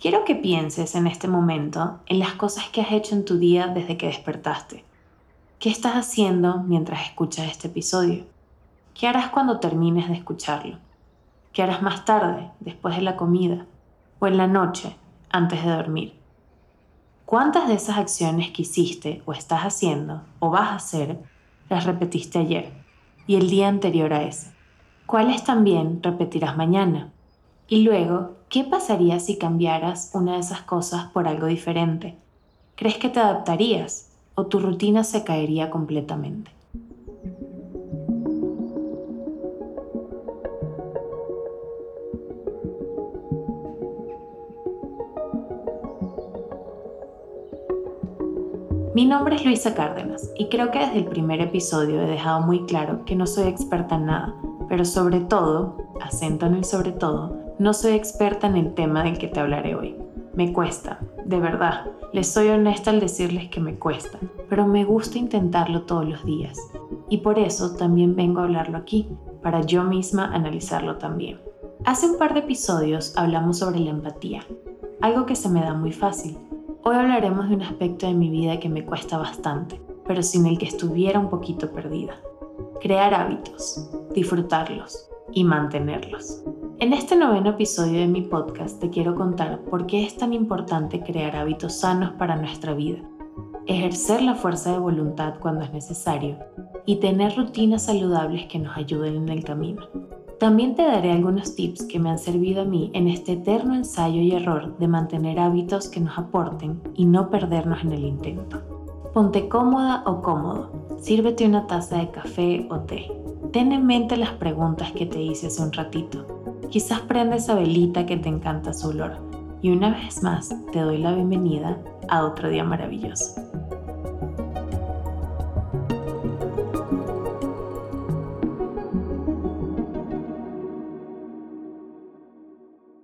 Quiero que pienses en este momento en las cosas que has hecho en tu día desde que despertaste. ¿Qué estás haciendo mientras escuchas este episodio? ¿Qué harás cuando termines de escucharlo? ¿Qué harás más tarde, después de la comida? ¿O en la noche, antes de dormir? ¿Cuántas de esas acciones que hiciste o estás haciendo o vas a hacer las repetiste ayer y el día anterior a ese? ¿Cuáles también repetirás mañana? Y luego, ¿qué pasaría si cambiaras una de esas cosas por algo diferente? ¿Crees que te adaptarías? o tu rutina se caería completamente. Mi nombre es Luisa Cárdenas y creo que desde el primer episodio he dejado muy claro que no soy experta en nada, pero sobre todo, acento en el sobre todo, no soy experta en el tema del que te hablaré hoy. Me cuesta, de verdad. Les soy honesta al decirles que me cuesta, pero me gusta intentarlo todos los días. Y por eso también vengo a hablarlo aquí, para yo misma analizarlo también. Hace un par de episodios hablamos sobre la empatía, algo que se me da muy fácil. Hoy hablaremos de un aspecto de mi vida que me cuesta bastante, pero sin el que estuviera un poquito perdida. Crear hábitos, disfrutarlos y mantenerlos. En este noveno episodio de mi podcast te quiero contar por qué es tan importante crear hábitos sanos para nuestra vida, ejercer la fuerza de voluntad cuando es necesario y tener rutinas saludables que nos ayuden en el camino. También te daré algunos tips que me han servido a mí en este eterno ensayo y error de mantener hábitos que nos aporten y no perdernos en el intento. Ponte cómoda o cómodo, sírvete una taza de café o té. Ten en mente las preguntas que te hice hace un ratito Quizás prende esa velita que te encanta su olor. Y una vez más te doy la bienvenida a otro día maravilloso.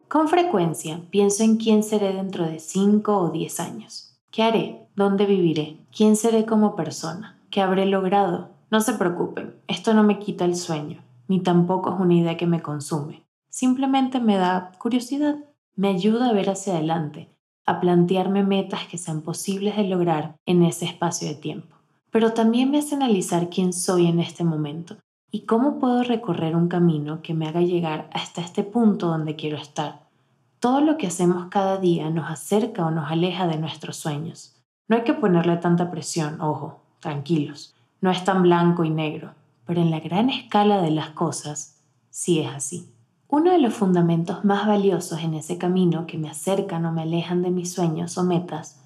Con frecuencia pienso en quién seré dentro de 5 o 10 años. ¿Qué haré? ¿Dónde viviré? ¿Quién seré como persona? ¿Qué habré logrado? No se preocupen, esto no me quita el sueño, ni tampoco es una idea que me consume. Simplemente me da curiosidad, me ayuda a ver hacia adelante, a plantearme metas que sean posibles de lograr en ese espacio de tiempo. Pero también me hace analizar quién soy en este momento y cómo puedo recorrer un camino que me haga llegar hasta este punto donde quiero estar. Todo lo que hacemos cada día nos acerca o nos aleja de nuestros sueños. No hay que ponerle tanta presión, ojo, tranquilos. No es tan blanco y negro, pero en la gran escala de las cosas sí es así. Uno de los fundamentos más valiosos en ese camino que me acercan o me alejan de mis sueños o metas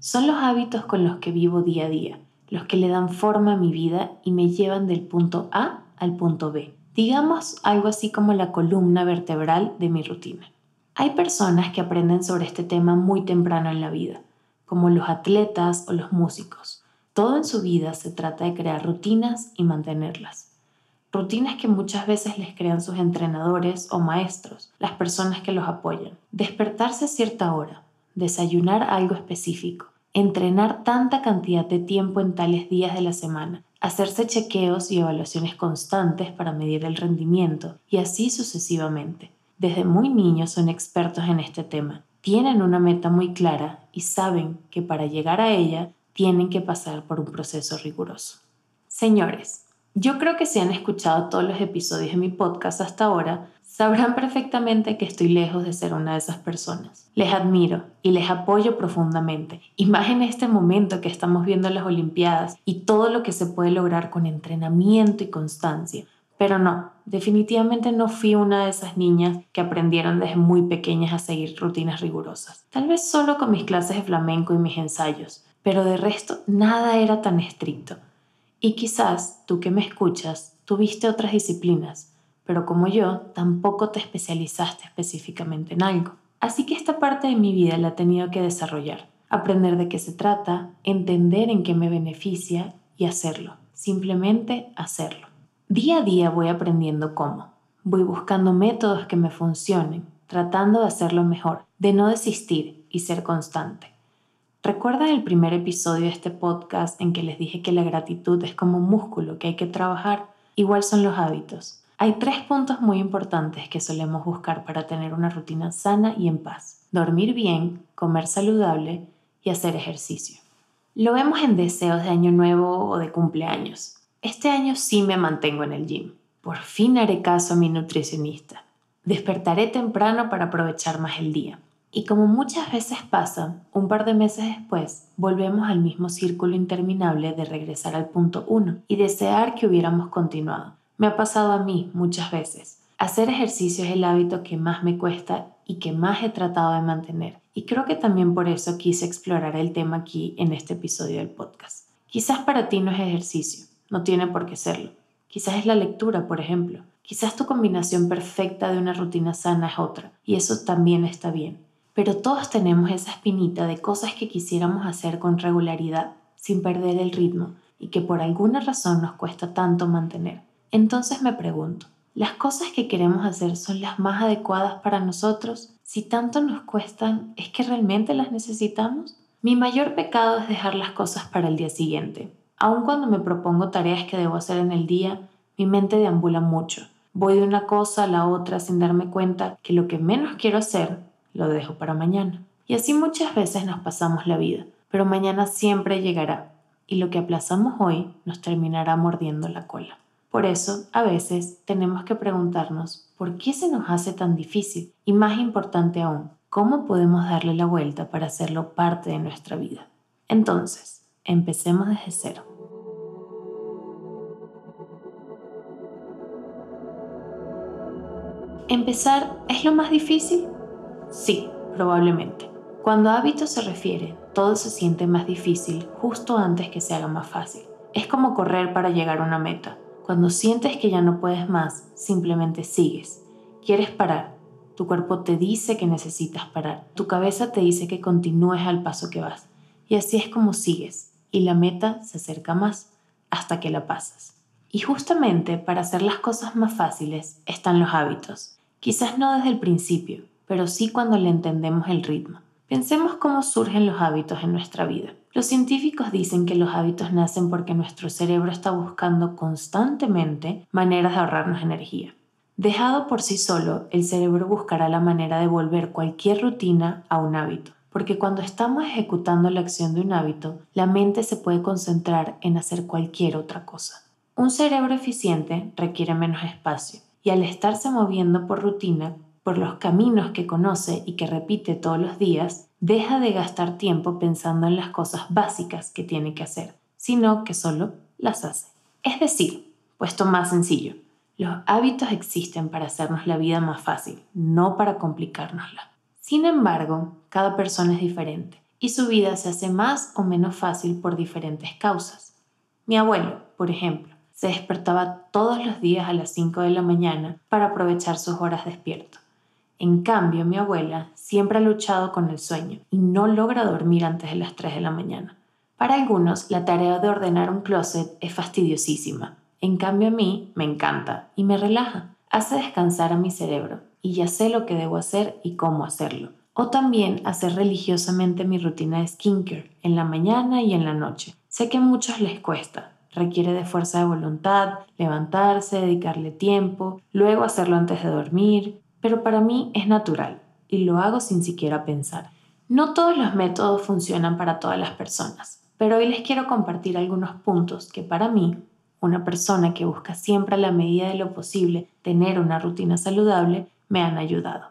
son los hábitos con los que vivo día a día, los que le dan forma a mi vida y me llevan del punto A al punto B. Digamos algo así como la columna vertebral de mi rutina. Hay personas que aprenden sobre este tema muy temprano en la vida, como los atletas o los músicos. Todo en su vida se trata de crear rutinas y mantenerlas rutinas que muchas veces les crean sus entrenadores o maestros, las personas que los apoyan. Despertarse a cierta hora, desayunar algo específico, entrenar tanta cantidad de tiempo en tales días de la semana, hacerse chequeos y evaluaciones constantes para medir el rendimiento y así sucesivamente. Desde muy niños son expertos en este tema, tienen una meta muy clara y saben que para llegar a ella tienen que pasar por un proceso riguroso. Señores, yo creo que si han escuchado todos los episodios de mi podcast hasta ahora, sabrán perfectamente que estoy lejos de ser una de esas personas. Les admiro y les apoyo profundamente, y más en este momento que estamos viendo las Olimpiadas y todo lo que se puede lograr con entrenamiento y constancia. Pero no, definitivamente no fui una de esas niñas que aprendieron desde muy pequeñas a seguir rutinas rigurosas. Tal vez solo con mis clases de flamenco y mis ensayos, pero de resto nada era tan estricto. Y quizás tú que me escuchas tuviste otras disciplinas, pero como yo, tampoco te especializaste específicamente en algo. Así que esta parte de mi vida la he tenido que desarrollar, aprender de qué se trata, entender en qué me beneficia y hacerlo, simplemente hacerlo. Día a día voy aprendiendo cómo, voy buscando métodos que me funcionen, tratando de hacerlo mejor, de no desistir y ser constante. ¿Recuerdan el primer episodio de este podcast en que les dije que la gratitud es como un músculo que hay que trabajar? Igual son los hábitos. Hay tres puntos muy importantes que solemos buscar para tener una rutina sana y en paz. Dormir bien, comer saludable y hacer ejercicio. Lo vemos en deseos de año nuevo o de cumpleaños. Este año sí me mantengo en el gym. Por fin haré caso a mi nutricionista. Despertaré temprano para aprovechar más el día. Y como muchas veces pasa, un par de meses después volvemos al mismo círculo interminable de regresar al punto uno y desear que hubiéramos continuado. Me ha pasado a mí muchas veces. Hacer ejercicio es el hábito que más me cuesta y que más he tratado de mantener. Y creo que también por eso quise explorar el tema aquí en este episodio del podcast. Quizás para ti no es ejercicio, no tiene por qué serlo. Quizás es la lectura, por ejemplo. Quizás tu combinación perfecta de una rutina sana es otra, y eso también está bien. Pero todos tenemos esa espinita de cosas que quisiéramos hacer con regularidad, sin perder el ritmo, y que por alguna razón nos cuesta tanto mantener. Entonces me pregunto, ¿las cosas que queremos hacer son las más adecuadas para nosotros? Si tanto nos cuestan, ¿es que realmente las necesitamos? Mi mayor pecado es dejar las cosas para el día siguiente. Aun cuando me propongo tareas que debo hacer en el día, mi mente deambula mucho. Voy de una cosa a la otra sin darme cuenta que lo que menos quiero hacer lo dejo para mañana. Y así muchas veces nos pasamos la vida, pero mañana siempre llegará y lo que aplazamos hoy nos terminará mordiendo la cola. Por eso, a veces tenemos que preguntarnos por qué se nos hace tan difícil y más importante aún, cómo podemos darle la vuelta para hacerlo parte de nuestra vida. Entonces, empecemos desde cero. ¿Empezar es lo más difícil? Sí, probablemente. Cuando hábitos se refiere, todo se siente más difícil justo antes que se haga más fácil. Es como correr para llegar a una meta. Cuando sientes que ya no puedes más, simplemente sigues. Quieres parar. Tu cuerpo te dice que necesitas parar. Tu cabeza te dice que continúes al paso que vas. Y así es como sigues. Y la meta se acerca más hasta que la pasas. Y justamente para hacer las cosas más fáciles están los hábitos. Quizás no desde el principio, pero sí cuando le entendemos el ritmo. Pensemos cómo surgen los hábitos en nuestra vida. Los científicos dicen que los hábitos nacen porque nuestro cerebro está buscando constantemente maneras de ahorrarnos energía. Dejado por sí solo, el cerebro buscará la manera de volver cualquier rutina a un hábito, porque cuando estamos ejecutando la acción de un hábito, la mente se puede concentrar en hacer cualquier otra cosa. Un cerebro eficiente requiere menos espacio, y al estarse moviendo por rutina, por los caminos que conoce y que repite todos los días, deja de gastar tiempo pensando en las cosas básicas que tiene que hacer, sino que solo las hace. Es decir, puesto más sencillo, los hábitos existen para hacernos la vida más fácil, no para complicárnosla. Sin embargo, cada persona es diferente y su vida se hace más o menos fácil por diferentes causas. Mi abuelo, por ejemplo, se despertaba todos los días a las 5 de la mañana para aprovechar sus horas despierto. En cambio, mi abuela siempre ha luchado con el sueño y no logra dormir antes de las 3 de la mañana. Para algunos, la tarea de ordenar un closet es fastidiosísima. En cambio, a mí me encanta y me relaja. Hace descansar a mi cerebro y ya sé lo que debo hacer y cómo hacerlo. O también hacer religiosamente mi rutina de skincare en la mañana y en la noche. Sé que a muchos les cuesta, requiere de fuerza de voluntad, levantarse, dedicarle tiempo, luego hacerlo antes de dormir, pero para mí es natural y lo hago sin siquiera pensar. No todos los métodos funcionan para todas las personas, pero hoy les quiero compartir algunos puntos que para mí, una persona que busca siempre a la medida de lo posible tener una rutina saludable, me han ayudado.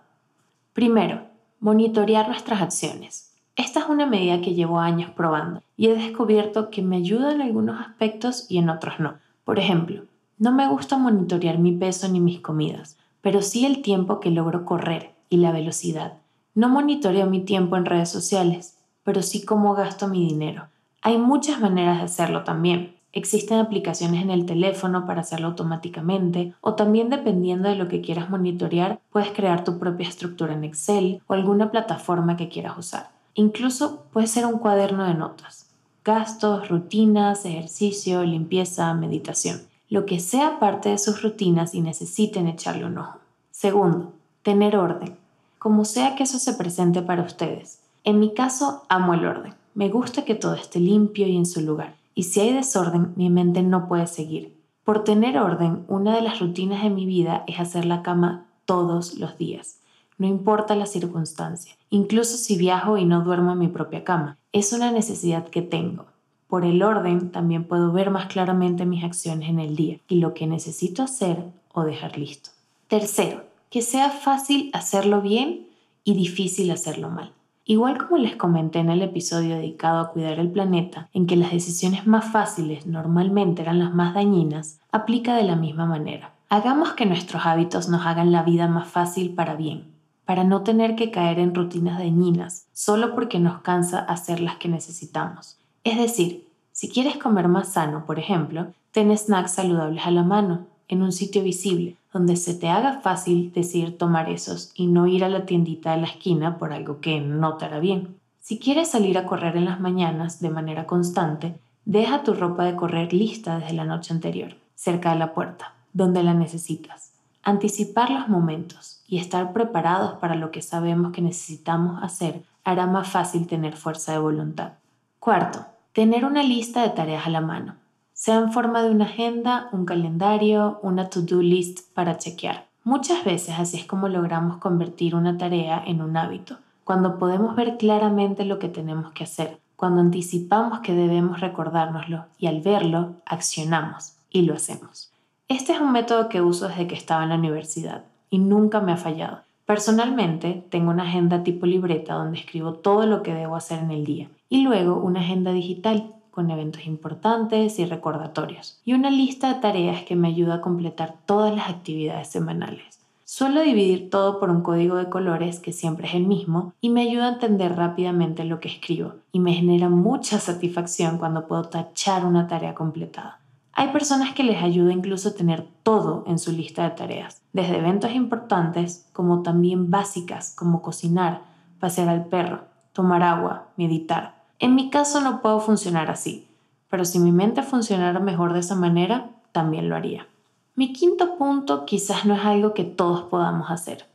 Primero, monitorear nuestras acciones. Esta es una medida que llevo años probando y he descubierto que me ayuda en algunos aspectos y en otros no. Por ejemplo, no me gusta monitorear mi peso ni mis comidas, pero sí el tiempo que logro correr y la velocidad. No monitoreo mi tiempo en redes sociales, pero sí cómo gasto mi dinero. Hay muchas maneras de hacerlo también. Existen aplicaciones en el teléfono para hacerlo automáticamente o también dependiendo de lo que quieras monitorear, puedes crear tu propia estructura en Excel o alguna plataforma que quieras usar. Incluso puede ser un cuaderno de notas. Gastos, rutinas, ejercicio, limpieza, meditación lo que sea parte de sus rutinas y necesiten echarle un ojo. Segundo, tener orden, como sea que eso se presente para ustedes. En mi caso, amo el orden. Me gusta que todo esté limpio y en su lugar. Y si hay desorden, mi mente no puede seguir. Por tener orden, una de las rutinas de mi vida es hacer la cama todos los días, no importa la circunstancia, incluso si viajo y no duermo en mi propia cama. Es una necesidad que tengo. Por el orden también puedo ver más claramente mis acciones en el día y lo que necesito hacer o dejar listo. Tercero, que sea fácil hacerlo bien y difícil hacerlo mal. Igual como les comenté en el episodio dedicado a cuidar el planeta, en que las decisiones más fáciles normalmente eran las más dañinas, aplica de la misma manera. Hagamos que nuestros hábitos nos hagan la vida más fácil para bien, para no tener que caer en rutinas dañinas solo porque nos cansa hacer las que necesitamos. Es decir, si quieres comer más sano, por ejemplo, ten snacks saludables a la mano, en un sitio visible, donde se te haga fácil decidir tomar esos y no ir a la tiendita de la esquina por algo que no te hará bien. Si quieres salir a correr en las mañanas de manera constante, deja tu ropa de correr lista desde la noche anterior, cerca de la puerta, donde la necesitas. Anticipar los momentos y estar preparados para lo que sabemos que necesitamos hacer hará más fácil tener fuerza de voluntad. Cuarto, tener una lista de tareas a la mano sea en forma de una agenda, un calendario, una to-do list para chequear. Muchas veces así es como logramos convertir una tarea en un hábito, cuando podemos ver claramente lo que tenemos que hacer, cuando anticipamos que debemos recordárnoslo y al verlo accionamos y lo hacemos. Este es un método que uso desde que estaba en la universidad y nunca me ha fallado. Personalmente tengo una agenda tipo libreta donde escribo todo lo que debo hacer en el día y luego una agenda digital con eventos importantes y recordatorios, y una lista de tareas que me ayuda a completar todas las actividades semanales. Suelo dividir todo por un código de colores que siempre es el mismo y me ayuda a entender rápidamente lo que escribo y me genera mucha satisfacción cuando puedo tachar una tarea completada. Hay personas que les ayuda incluso a tener todo en su lista de tareas, desde eventos importantes como también básicas como cocinar, pasear al perro, tomar agua, meditar. En mi caso no puedo funcionar así, pero si mi mente funcionara mejor de esa manera, también lo haría. Mi quinto punto quizás no es algo que todos podamos hacer,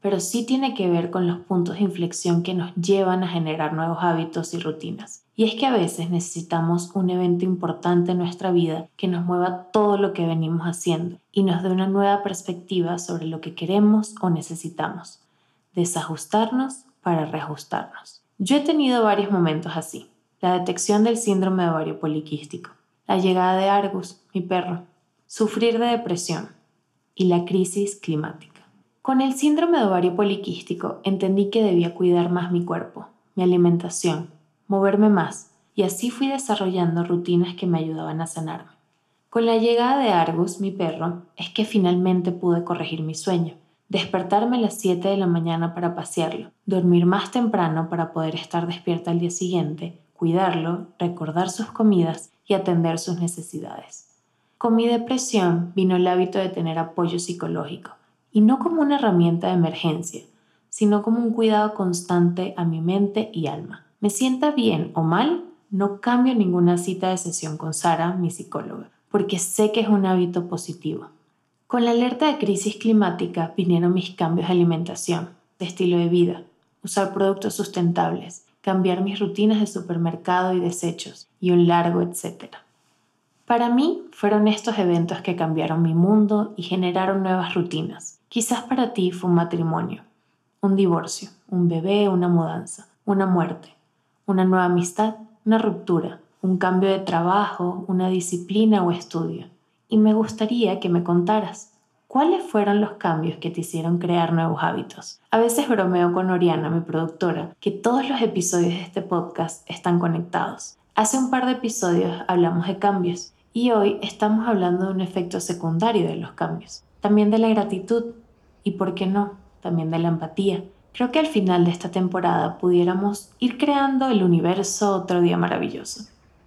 pero sí tiene que ver con los puntos de inflexión que nos llevan a generar nuevos hábitos y rutinas. Y es que a veces necesitamos un evento importante en nuestra vida que nos mueva todo lo que venimos haciendo y nos dé una nueva perspectiva sobre lo que queremos o necesitamos. Desajustarnos para reajustarnos. Yo he tenido varios momentos así. La detección del síndrome de ovario poliquístico, la llegada de Argus, mi perro, sufrir de depresión y la crisis climática. Con el síndrome de ovario poliquístico entendí que debía cuidar más mi cuerpo, mi alimentación, moverme más y así fui desarrollando rutinas que me ayudaban a sanarme. Con la llegada de Argus, mi perro, es que finalmente pude corregir mi sueño despertarme a las 7 de la mañana para pasearlo, dormir más temprano para poder estar despierta al día siguiente, cuidarlo, recordar sus comidas y atender sus necesidades. Con mi depresión vino el hábito de tener apoyo psicológico, y no como una herramienta de emergencia, sino como un cuidado constante a mi mente y alma. Me sienta bien o mal, no cambio ninguna cita de sesión con Sara, mi psicóloga, porque sé que es un hábito positivo. Con la alerta de crisis climática vinieron mis cambios de alimentación, de estilo de vida, usar productos sustentables, cambiar mis rutinas de supermercado y desechos, y un largo etcétera. Para mí fueron estos eventos que cambiaron mi mundo y generaron nuevas rutinas. Quizás para ti fue un matrimonio, un divorcio, un bebé, una mudanza, una muerte, una nueva amistad, una ruptura, un cambio de trabajo, una disciplina o estudio y me gustaría que me contaras cuáles fueron los cambios que te hicieron crear nuevos hábitos. A veces bromeo con Oriana, mi productora, que todos los episodios de este podcast están conectados. Hace un par de episodios hablamos de cambios y hoy estamos hablando de un efecto secundario de los cambios, también de la gratitud y, ¿por qué no?, también de la empatía. Creo que al final de esta temporada pudiéramos ir creando el universo otro día maravilloso.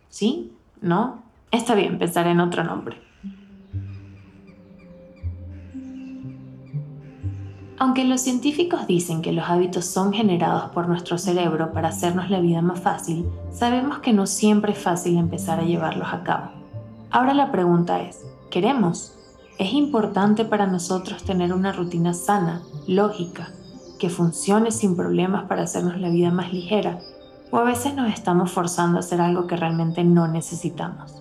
¿Sí? ¿No? Está bien pensar en otro nombre. Aunque los científicos dicen que los hábitos son generados por nuestro cerebro para hacernos la vida más fácil, sabemos que no siempre es fácil empezar a llevarlos a cabo. Ahora la pregunta es, ¿queremos? ¿Es importante para nosotros tener una rutina sana, lógica, que funcione sin problemas para hacernos la vida más ligera? ¿O a veces nos estamos forzando a hacer algo que realmente no necesitamos?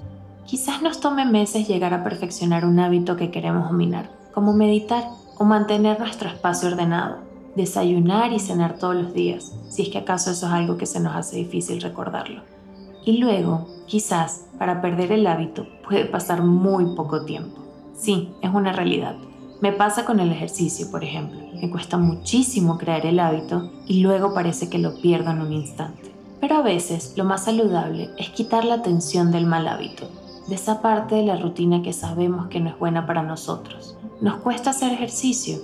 Quizás nos tome meses llegar a perfeccionar un hábito que queremos dominar, como meditar o mantener nuestro espacio ordenado, desayunar y cenar todos los días, si es que acaso eso es algo que se nos hace difícil recordarlo. Y luego, quizás, para perder el hábito puede pasar muy poco tiempo. Sí, es una realidad. Me pasa con el ejercicio, por ejemplo. Me cuesta muchísimo crear el hábito y luego parece que lo pierdo en un instante. Pero a veces lo más saludable es quitar la tensión del mal hábito de esa parte de la rutina que sabemos que no es buena para nosotros. Nos cuesta hacer ejercicio,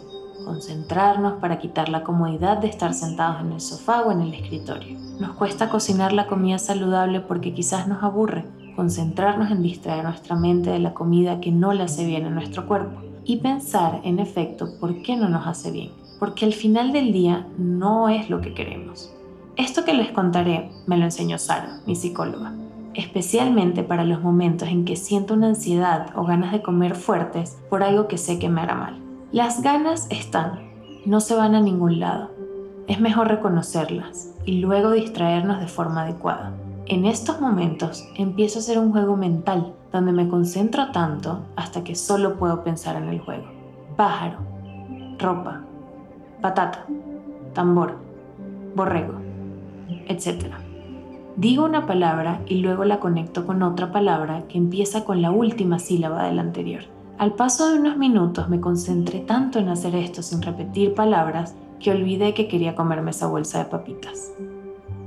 concentrarnos para quitar la comodidad de estar sentados en el sofá o en el escritorio. Nos cuesta cocinar la comida saludable porque quizás nos aburre, concentrarnos en distraer nuestra mente de la comida que no le hace bien a nuestro cuerpo y pensar, en efecto, por qué no nos hace bien, porque al final del día no es lo que queremos. Esto que les contaré me lo enseñó Sara, mi psicóloga especialmente para los momentos en que siento una ansiedad o ganas de comer fuertes por algo que sé que me hará mal. Las ganas están, no se van a ningún lado. Es mejor reconocerlas y luego distraernos de forma adecuada. En estos momentos empiezo a hacer un juego mental donde me concentro tanto hasta que solo puedo pensar en el juego. Pájaro, ropa, patata, tambor, borrego, etc. Digo una palabra y luego la conecto con otra palabra que empieza con la última sílaba de la anterior. Al paso de unos minutos me concentré tanto en hacer esto sin repetir palabras que olvidé que quería comerme esa bolsa de papitas.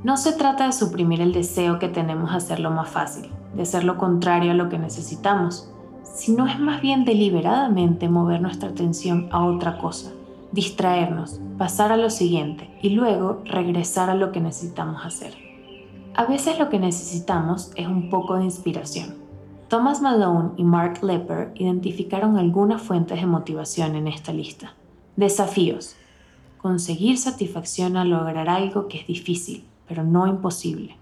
No se trata de suprimir el deseo que tenemos de hacerlo más fácil, de ser lo contrario a lo que necesitamos, sino es más bien deliberadamente mover nuestra atención a otra cosa, distraernos, pasar a lo siguiente y luego regresar a lo que necesitamos hacer. A veces lo que necesitamos es un poco de inspiración. Thomas Malone y Mark Lepper identificaron algunas fuentes de motivación en esta lista. Desafíos. Conseguir satisfacción al lograr algo que es difícil, pero no imposible.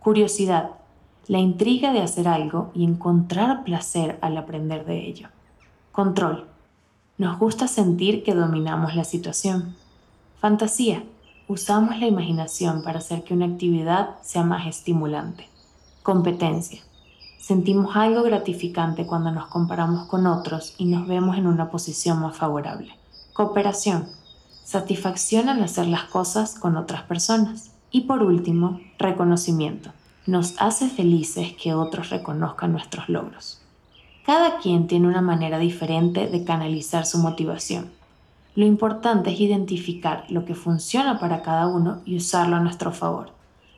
Curiosidad. La intriga de hacer algo y encontrar placer al aprender de ello. Control. Nos gusta sentir que dominamos la situación. Fantasía usamos la imaginación para hacer que una actividad sea más estimulante. Competencia. Sentimos algo gratificante cuando nos comparamos con otros y nos vemos en una posición más favorable. Cooperación. Satisfacción al hacer las cosas con otras personas. Y por último, reconocimiento. Nos hace felices que otros reconozcan nuestros logros. Cada quien tiene una manera diferente de canalizar su motivación lo importante es identificar lo que funciona para cada uno y usarlo a nuestro favor.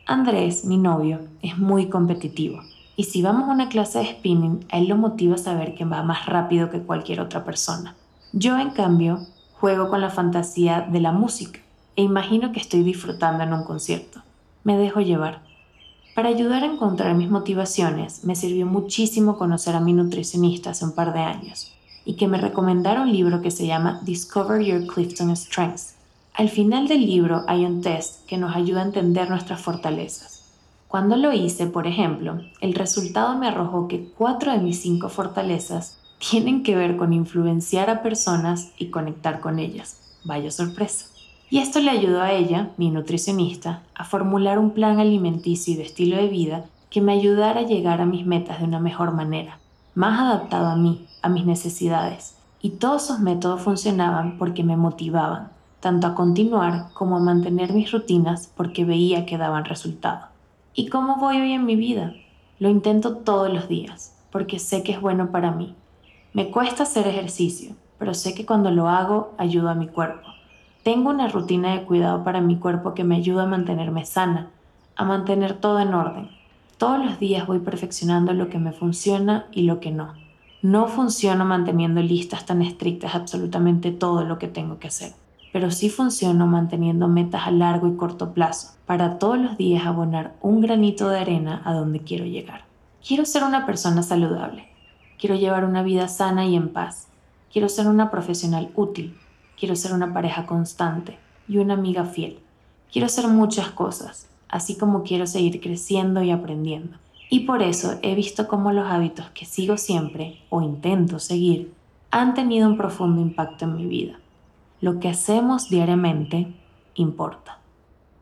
Andrés, mi novio, es muy competitivo y si vamos a una clase de spinning, a él lo motiva saber que va más rápido que cualquier otra persona. Yo, en cambio, juego con la fantasía de la música e imagino que estoy disfrutando en un concierto. Me dejo llevar. Para ayudar a encontrar mis motivaciones, me sirvió muchísimo conocer a mi nutricionista hace un par de años y que me recomendara un libro que se llama Discover Your Clifton Strengths. Al final del libro hay un test que nos ayuda a entender nuestras fortalezas. Cuando lo hice, por ejemplo, el resultado me arrojó que cuatro de mis cinco fortalezas tienen que ver con influenciar a personas y conectar con ellas. Vaya sorpresa. Y esto le ayudó a ella, mi nutricionista, a formular un plan alimenticio y de estilo de vida que me ayudara a llegar a mis metas de una mejor manera, más adaptado a mí, a mis necesidades. Y todos esos métodos funcionaban porque me motivaban, tanto a continuar como a mantener mis rutinas porque veía que daban resultado. ¿Y cómo voy hoy en mi vida? Lo intento todos los días, porque sé que es bueno para mí. Me cuesta hacer ejercicio, pero sé que cuando lo hago ayudo a mi cuerpo. Tengo una rutina de cuidado para mi cuerpo que me ayuda a mantenerme sana, a mantener todo en orden. Todos los días voy perfeccionando lo que me funciona y lo que no. No funciono manteniendo listas tan estrictas absolutamente todo lo que tengo que hacer, pero sí funciono manteniendo metas a largo y corto plazo para todos los días abonar un granito de arena a donde quiero llegar. Quiero ser una persona saludable, quiero llevar una vida sana y en paz, quiero ser una profesional útil, quiero ser una pareja constante y una amiga fiel. Quiero ser muchas cosas, así como quiero seguir creciendo y aprendiendo. Y por eso he visto cómo los hábitos que sigo siempre o intento seguir han tenido un profundo impacto en mi vida. Lo que hacemos diariamente importa.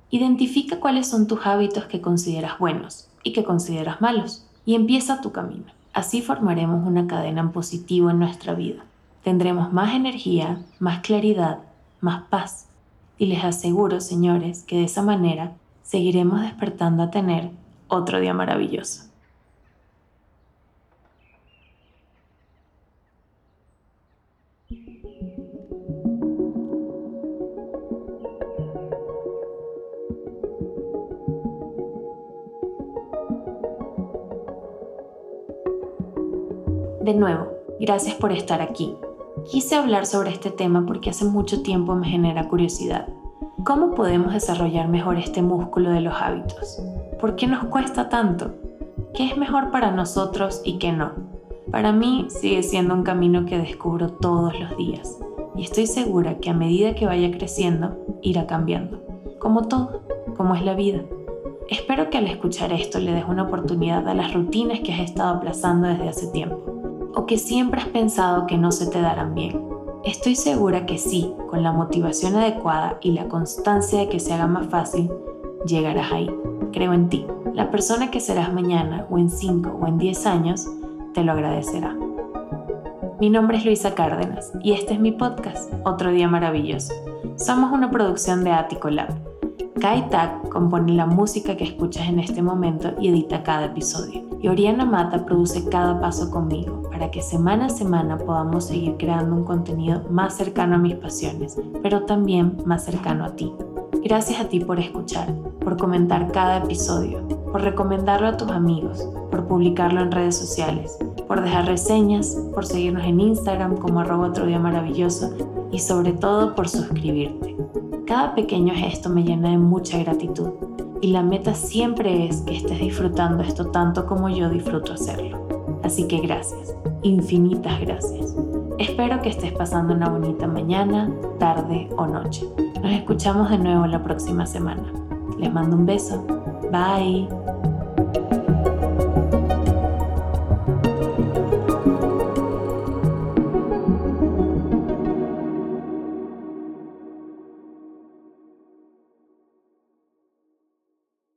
Identifica cuáles son tus hábitos que consideras buenos y que consideras malos y empieza tu camino. Así formaremos una cadena en positivo en nuestra vida. Tendremos más energía, más claridad, más paz. Y les aseguro, señores, que de esa manera seguiremos despertando a tener otro día maravilloso. De nuevo, gracias por estar aquí. Quise hablar sobre este tema porque hace mucho tiempo me genera curiosidad. ¿Cómo podemos desarrollar mejor este músculo de los hábitos? ¿Por qué nos cuesta tanto? ¿Qué es mejor para nosotros y qué no? Para mí sigue siendo un camino que descubro todos los días y estoy segura que a medida que vaya creciendo irá cambiando, como todo, como es la vida. Espero que al escuchar esto le des una oportunidad a las rutinas que has estado aplazando desde hace tiempo o que siempre has pensado que no se te darán bien. Estoy segura que sí, con la motivación adecuada y la constancia de que se haga más fácil, llegarás ahí. Creo en ti. La persona que serás mañana o en 5 o en 10 años te lo agradecerá. Mi nombre es Luisa Cárdenas y este es mi podcast, Otro Día Maravilloso. Somos una producción de Attico Lab. Kai Tak compone la música que escuchas en este momento y edita cada episodio. Y Oriana Mata produce cada paso conmigo para que semana a semana podamos seguir creando un contenido más cercano a mis pasiones, pero también más cercano a ti. Gracias a ti por escuchar, por comentar cada episodio, por recomendarlo a tus amigos, por publicarlo en redes sociales, por dejar reseñas, por seguirnos en Instagram como arroba otro maravilloso y sobre todo por suscribirte. Cada pequeño gesto me llena de mucha gratitud y la meta siempre es que estés disfrutando esto tanto como yo disfruto hacerlo. Así que gracias, infinitas gracias. Espero que estés pasando una bonita mañana, tarde o noche. Nos escuchamos de nuevo la próxima semana. Les mando un beso. Bye.